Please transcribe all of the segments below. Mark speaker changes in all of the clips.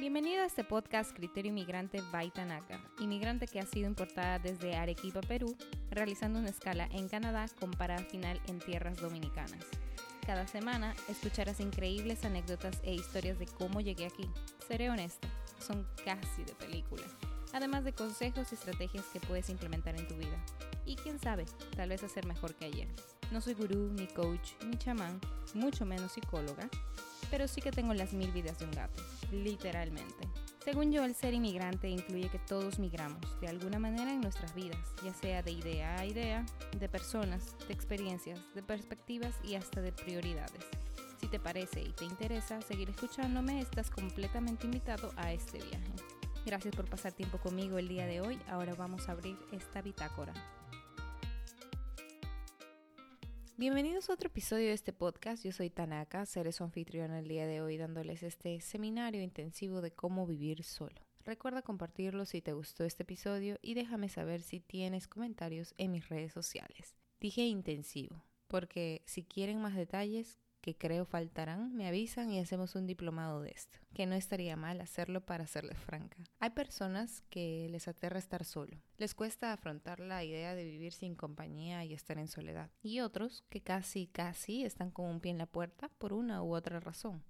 Speaker 1: Bienvenido a este podcast Criterio Inmigrante by Tanaka, inmigrante que ha sido importada desde Arequipa, Perú, realizando una escala en Canadá con parada final en tierras dominicanas. Cada semana escucharás increíbles anécdotas e historias de cómo llegué aquí. Seré honesta, son casi de película, además de consejos y estrategias que puedes implementar en tu vida. Y quién sabe, tal vez hacer mejor que ayer. No soy gurú, ni coach, ni chamán, mucho menos psicóloga, pero sí que tengo las mil vidas de un gato, literalmente. Según yo, el ser inmigrante incluye que todos migramos de alguna manera en nuestras vidas, ya sea de idea a idea, de personas, de experiencias, de perspectivas y hasta de prioridades. Si te parece y te interesa seguir escuchándome, estás completamente invitado a este viaje. Gracias por pasar tiempo conmigo el día de hoy. Ahora vamos a abrir esta bitácora. Bienvenidos a otro episodio de este podcast. Yo soy Tanaka, seré su anfitrión el día de hoy dándoles este seminario intensivo de cómo vivir solo. Recuerda compartirlo si te gustó este episodio y déjame saber si tienes comentarios en mis redes sociales. Dije intensivo, porque si quieren más detalles, que creo faltarán, me avisan y hacemos un diplomado de esto, que no estaría mal hacerlo para serles franca. Hay personas que les aterra estar solo, les cuesta afrontar la idea de vivir sin compañía y estar en soledad, y otros que casi, casi están con un pie en la puerta por una u otra razón.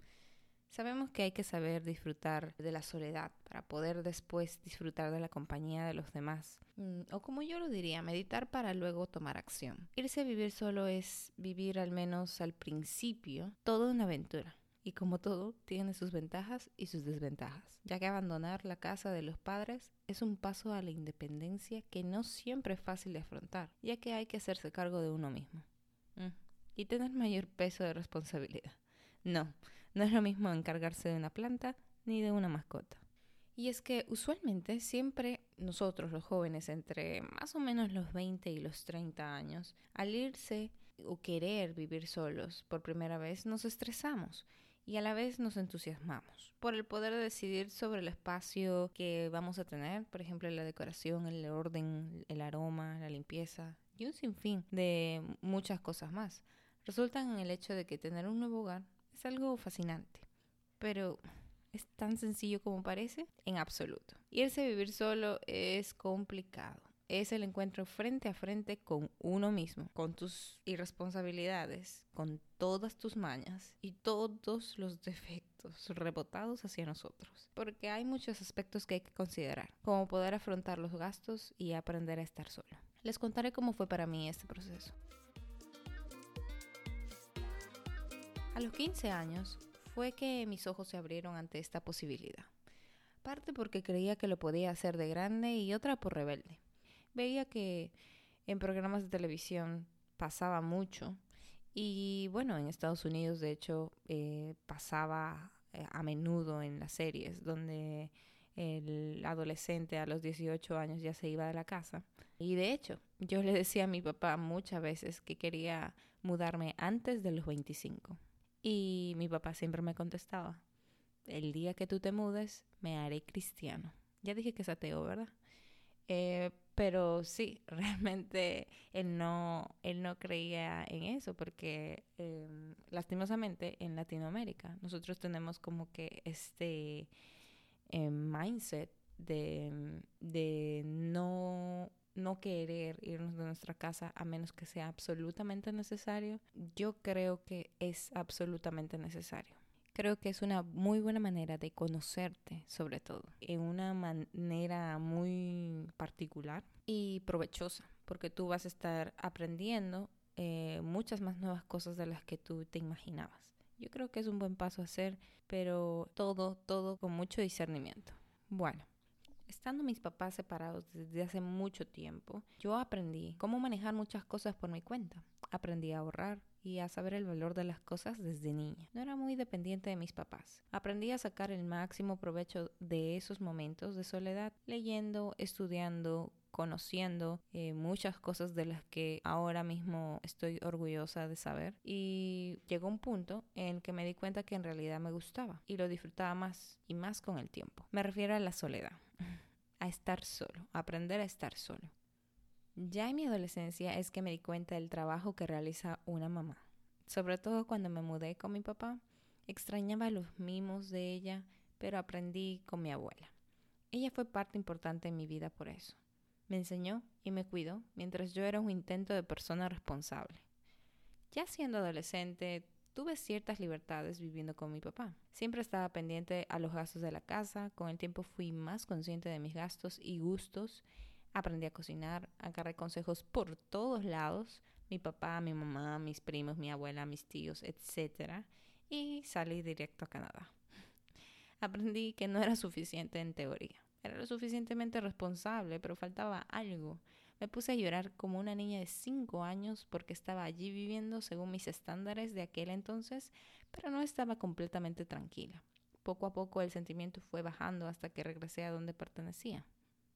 Speaker 1: Sabemos que hay que saber disfrutar de la soledad para poder después disfrutar de la compañía de los demás. Mm, o como yo lo diría, meditar para luego tomar acción. Irse a vivir solo es vivir al menos al principio toda una aventura. Y como todo, tiene sus ventajas y sus desventajas, ya que abandonar la casa de los padres es un paso a la independencia que no siempre es fácil de afrontar, ya que hay que hacerse cargo de uno mismo. Mm, y tener mayor peso de responsabilidad. No, no es lo mismo encargarse de una planta ni de una mascota. Y es que usualmente siempre nosotros los jóvenes entre más o menos los 20 y los 30 años, al irse o querer vivir solos por primera vez, nos estresamos y a la vez nos entusiasmamos por el poder decidir sobre el espacio que vamos a tener, por ejemplo, la decoración, el orden, el aroma, la limpieza y un sinfín de muchas cosas más. Resultan en el hecho de que tener un nuevo hogar es algo fascinante, pero ¿es tan sencillo como parece? En absoluto. Irse a vivir solo es complicado. Es el encuentro frente a frente con uno mismo, con tus irresponsabilidades, con todas tus mañas y todos los defectos rebotados hacia nosotros. Porque hay muchos aspectos que hay que considerar, como poder afrontar los gastos y aprender a estar solo. Les contaré cómo fue para mí este proceso. A los 15 años fue que mis ojos se abrieron ante esta posibilidad. Parte porque creía que lo podía hacer de grande y otra por rebelde. Veía que en programas de televisión pasaba mucho y bueno, en Estados Unidos de hecho eh, pasaba eh, a menudo en las series donde el adolescente a los 18 años ya se iba de la casa. Y de hecho, yo le decía a mi papá muchas veces que quería mudarme antes de los 25. Y mi papá siempre me contestaba, el día que tú te mudes, me haré cristiano. Ya dije que es ateo, ¿verdad? Eh, pero sí, realmente él no, él no creía en eso porque em, lastimosamente en Latinoamérica nosotros tenemos como que este em, mindset de, de no no querer irnos de nuestra casa a menos que sea absolutamente necesario, yo creo que es absolutamente necesario. Creo que es una muy buena manera de conocerte, sobre todo, en una manera muy particular y provechosa, porque tú vas a estar aprendiendo eh, muchas más nuevas cosas de las que tú te imaginabas. Yo creo que es un buen paso a hacer, pero todo, todo con mucho discernimiento. Bueno, Estando mis papás separados desde hace mucho tiempo, yo aprendí cómo manejar muchas cosas por mi cuenta. Aprendí a ahorrar y a saber el valor de las cosas desde niña. No era muy dependiente de mis papás. Aprendí a sacar el máximo provecho de esos momentos de soledad, leyendo, estudiando, conociendo eh, muchas cosas de las que ahora mismo estoy orgullosa de saber y llegó un punto en que me di cuenta que en realidad me gustaba y lo disfrutaba más y más con el tiempo. Me refiero a la soledad, a estar solo, a aprender a estar solo. Ya en mi adolescencia es que me di cuenta del trabajo que realiza una mamá. Sobre todo cuando me mudé con mi papá, extrañaba los mimos de ella, pero aprendí con mi abuela. Ella fue parte importante en mi vida por eso. Me enseñó y me cuidó mientras yo era un intento de persona responsable. Ya siendo adolescente, tuve ciertas libertades viviendo con mi papá. Siempre estaba pendiente a los gastos de la casa, con el tiempo fui más consciente de mis gastos y gustos, aprendí a cocinar, agarré consejos por todos lados, mi papá, mi mamá, mis primos, mi abuela, mis tíos, etc. Y salí directo a Canadá. Aprendí que no era suficiente en teoría. Era lo suficientemente responsable, pero faltaba algo. Me puse a llorar como una niña de 5 años porque estaba allí viviendo según mis estándares de aquel entonces, pero no estaba completamente tranquila. Poco a poco el sentimiento fue bajando hasta que regresé a donde pertenecía,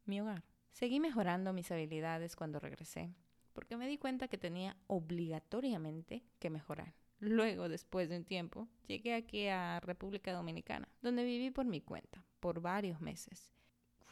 Speaker 1: mi hogar. Seguí mejorando mis habilidades cuando regresé, porque me di cuenta que tenía obligatoriamente que mejorar. Luego, después de un tiempo, llegué aquí a República Dominicana, donde viví por mi cuenta, por varios meses.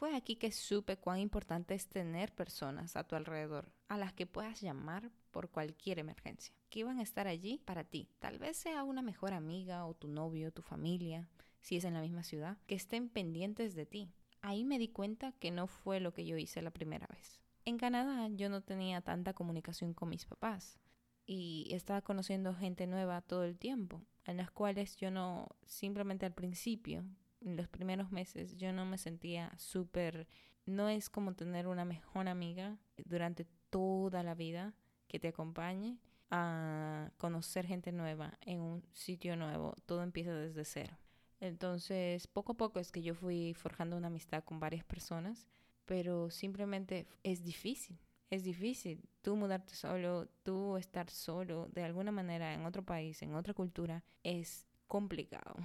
Speaker 1: Fue aquí que supe cuán importante es tener personas a tu alrededor a las que puedas llamar por cualquier emergencia, que iban a estar allí para ti. Tal vez sea una mejor amiga o tu novio, tu familia, si es en la misma ciudad, que estén pendientes de ti. Ahí me di cuenta que no fue lo que yo hice la primera vez. En Canadá yo no tenía tanta comunicación con mis papás y estaba conociendo gente nueva todo el tiempo, en las cuales yo no, simplemente al principio, los primeros meses yo no me sentía súper, no es como tener una mejor amiga durante toda la vida que te acompañe a conocer gente nueva en un sitio nuevo, todo empieza desde cero. Entonces, poco a poco es que yo fui forjando una amistad con varias personas, pero simplemente es difícil, es difícil. Tú mudarte solo, tú estar solo de alguna manera en otro país, en otra cultura, es complicado.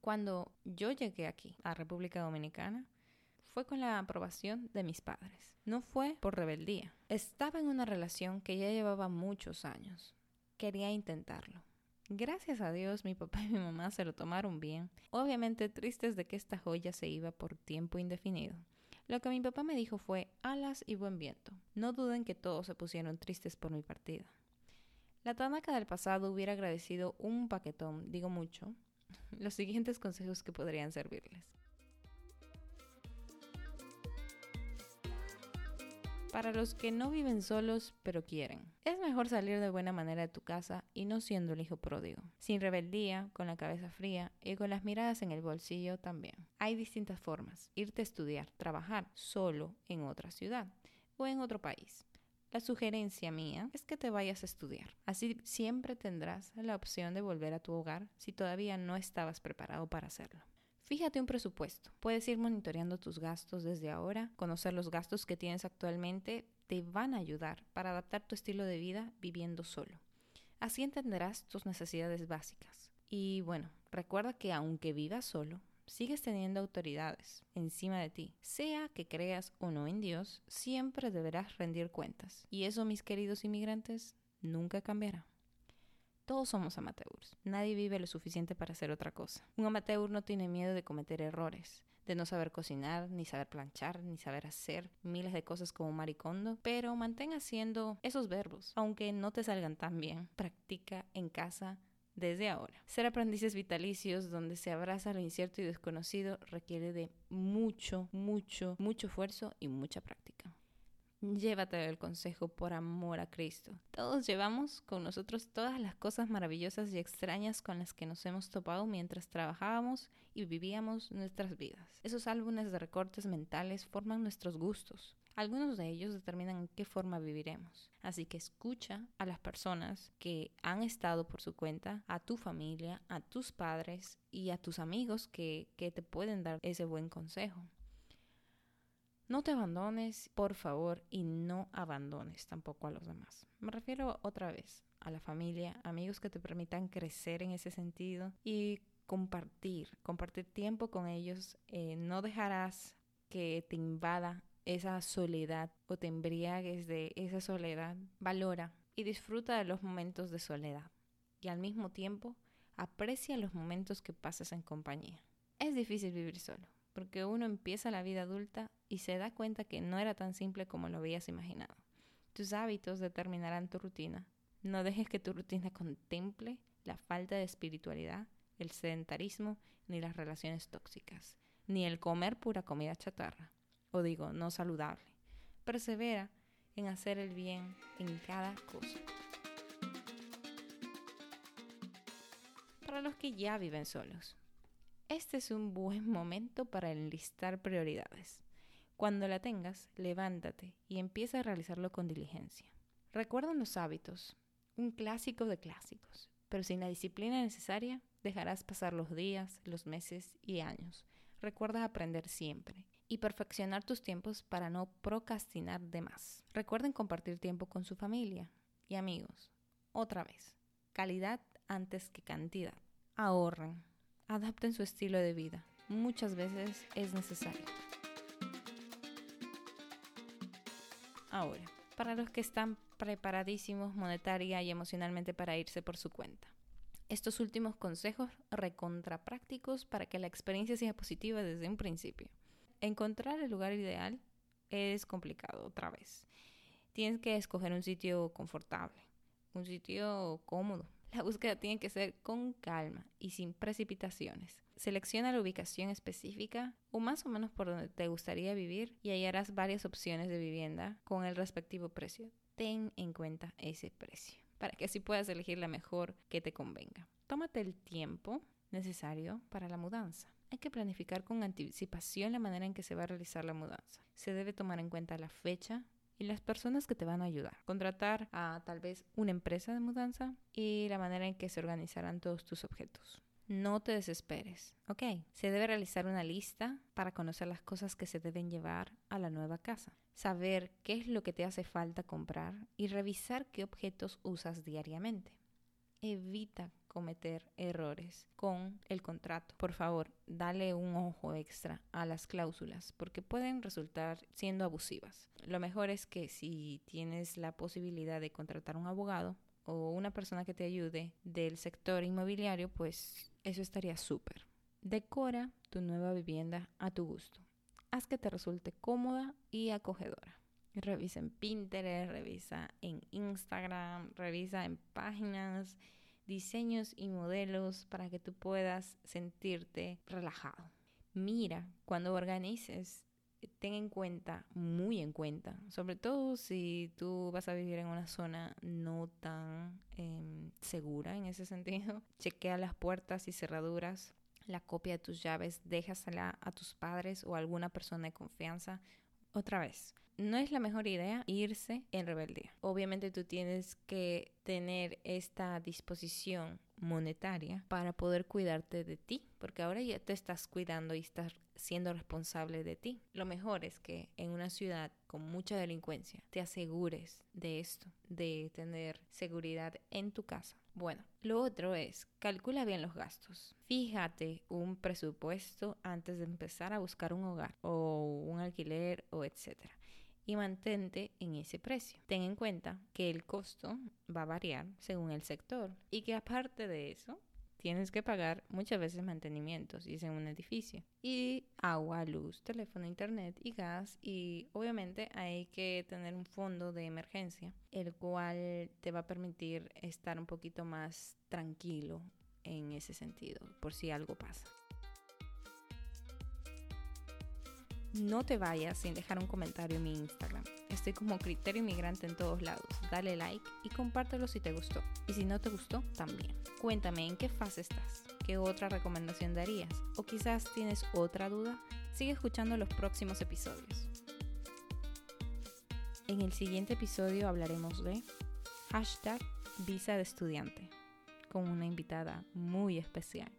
Speaker 1: Cuando yo llegué aquí, a República Dominicana, fue con la aprobación de mis padres. No fue por rebeldía. Estaba en una relación que ya llevaba muchos años. Quería intentarlo. Gracias a Dios mi papá y mi mamá se lo tomaron bien, obviamente tristes de que esta joya se iba por tiempo indefinido. Lo que mi papá me dijo fue alas y buen viento. No duden que todos se pusieron tristes por mi partida. La Tanaka del pasado hubiera agradecido un paquetón, digo mucho, los siguientes consejos que podrían servirles. Para los que no viven solos pero quieren, es mejor salir de buena manera de tu casa y no siendo el hijo pródigo, sin rebeldía, con la cabeza fría y con las miradas en el bolsillo también. Hay distintas formas, irte a estudiar, trabajar solo en otra ciudad o en otro país. La sugerencia mía es que te vayas a estudiar. Así siempre tendrás la opción de volver a tu hogar si todavía no estabas preparado para hacerlo. Fíjate un presupuesto. Puedes ir monitoreando tus gastos desde ahora. Conocer los gastos que tienes actualmente te van a ayudar para adaptar tu estilo de vida viviendo solo. Así entenderás tus necesidades básicas. Y bueno, recuerda que aunque vivas solo, sigues teniendo autoridades encima de ti. Sea que creas o no en Dios, siempre deberás rendir cuentas. Y eso, mis queridos inmigrantes, nunca cambiará. Todos somos amateurs. Nadie vive lo suficiente para hacer otra cosa. Un amateur no tiene miedo de cometer errores, de no saber cocinar, ni saber planchar, ni saber hacer miles de cosas como maricondo, pero mantén haciendo esos verbos, aunque no te salgan tan bien. Practica en casa desde ahora. Ser aprendices vitalicios donde se abraza lo incierto y desconocido requiere de mucho, mucho, mucho esfuerzo y mucha práctica. Llévate el consejo por amor a Cristo. Todos llevamos con nosotros todas las cosas maravillosas y extrañas con las que nos hemos topado mientras trabajábamos y vivíamos nuestras vidas. Esos álbumes de recortes mentales forman nuestros gustos. Algunos de ellos determinan en qué forma viviremos. Así que escucha a las personas que han estado por su cuenta, a tu familia, a tus padres y a tus amigos que, que te pueden dar ese buen consejo. No te abandones, por favor, y no abandones tampoco a los demás. Me refiero otra vez a la familia, amigos que te permitan crecer en ese sentido y compartir, compartir tiempo con ellos. Eh, no dejarás que te invada esa soledad o te embriagues de esa soledad. Valora y disfruta de los momentos de soledad y al mismo tiempo aprecia los momentos que pasas en compañía. Es difícil vivir solo porque uno empieza la vida adulta y se da cuenta que no era tan simple como lo habías imaginado. Tus hábitos determinarán tu rutina. No dejes que tu rutina contemple la falta de espiritualidad, el sedentarismo ni las relaciones tóxicas, ni el comer pura comida chatarra, o digo, no saludable. Persevera en hacer el bien en cada cosa. Para los que ya viven solos, este es un buen momento para enlistar prioridades. Cuando la tengas, levántate y empieza a realizarlo con diligencia. Recuerda los hábitos, un clásico de clásicos, pero sin la disciplina necesaria dejarás pasar los días, los meses y años. Recuerda aprender siempre y perfeccionar tus tiempos para no procrastinar de más. Recuerden compartir tiempo con su familia y amigos. Otra vez, calidad antes que cantidad. Ahorren, adapten su estilo de vida. Muchas veces es necesario. Ahora, para los que están preparadísimos monetaria y emocionalmente para irse por su cuenta. Estos últimos consejos recontraprácticos para que la experiencia sea positiva desde un principio. Encontrar el lugar ideal es complicado otra vez. Tienes que escoger un sitio confortable, un sitio cómodo. La búsqueda tiene que ser con calma y sin precipitaciones. Selecciona la ubicación específica o más o menos por donde te gustaría vivir y hallarás varias opciones de vivienda con el respectivo precio. Ten en cuenta ese precio para que así puedas elegir la mejor que te convenga. Tómate el tiempo necesario para la mudanza. Hay que planificar con anticipación la manera en que se va a realizar la mudanza. Se debe tomar en cuenta la fecha y las personas que te van a ayudar. Contratar a tal vez una empresa de mudanza y la manera en que se organizarán todos tus objetos. No te desesperes, ¿ok? Se debe realizar una lista para conocer las cosas que se deben llevar a la nueva casa, saber qué es lo que te hace falta comprar y revisar qué objetos usas diariamente. Evita cometer errores con el contrato. Por favor, dale un ojo extra a las cláusulas porque pueden resultar siendo abusivas. Lo mejor es que si tienes la posibilidad de contratar un abogado o una persona que te ayude del sector inmobiliario, pues eso estaría súper. Decora tu nueva vivienda a tu gusto. Haz que te resulte cómoda y acogedora. Revisa en Pinterest, revisa en Instagram, revisa en páginas, diseños y modelos para que tú puedas sentirte relajado. Mira, cuando organices, ten en cuenta, muy en cuenta, sobre todo si tú vas a vivir en una zona no tan em, segura en ese sentido, chequea las puertas y cerraduras, la copia de tus llaves, déjasela a tus padres o a alguna persona de confianza. Otra vez, no es la mejor idea irse en rebeldía. Obviamente tú tienes que tener esta disposición monetaria para poder cuidarte de ti, porque ahora ya te estás cuidando y estás siendo responsable de ti. Lo mejor es que en una ciudad con mucha delincuencia te asegures de esto, de tener seguridad en tu casa. Bueno, lo otro es, calcula bien los gastos. Fíjate un presupuesto antes de empezar a buscar un hogar o un alquiler o etcétera y mantente en ese precio. Ten en cuenta que el costo va a variar según el sector y que aparte de eso tienes que pagar muchas veces mantenimientos si es en un edificio y agua, luz, teléfono, internet y gas y obviamente hay que tener un fondo de emergencia el cual te va a permitir estar un poquito más tranquilo en ese sentido por si algo pasa. No te vayas sin dejar un comentario en mi Instagram. Estoy como criterio inmigrante en todos lados. Dale like y compártelo si te gustó. Y si no te gustó, también. Cuéntame en qué fase estás. ¿Qué otra recomendación darías? O quizás tienes otra duda. Sigue escuchando los próximos episodios. En el siguiente episodio hablaremos de hashtag visa de estudiante con una invitada muy especial.